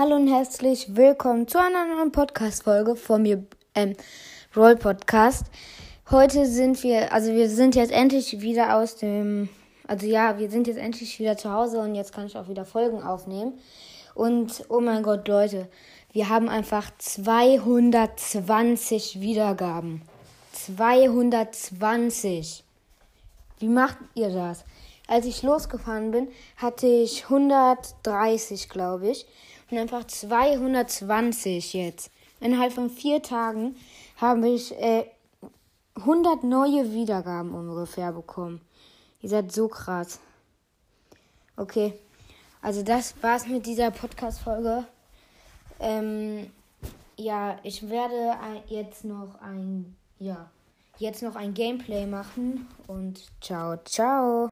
Hallo und herzlich willkommen zu einer neuen Podcast-Folge von mir, ähm, Roll Podcast. Heute sind wir, also wir sind jetzt endlich wieder aus dem, also ja, wir sind jetzt endlich wieder zu Hause und jetzt kann ich auch wieder Folgen aufnehmen. Und oh mein Gott, Leute, wir haben einfach 220 Wiedergaben. 220. Wie macht ihr das? Als ich losgefahren bin, hatte ich 130, glaube ich. Und einfach 220 jetzt. Innerhalb von vier Tagen habe ich äh, 100 neue Wiedergaben ungefähr bekommen. Ihr seid so krass. Okay, also das war's mit dieser Podcast-Folge. Ähm, ja, ich werde jetzt noch ein, ja, jetzt noch ein Gameplay machen und ciao, ciao.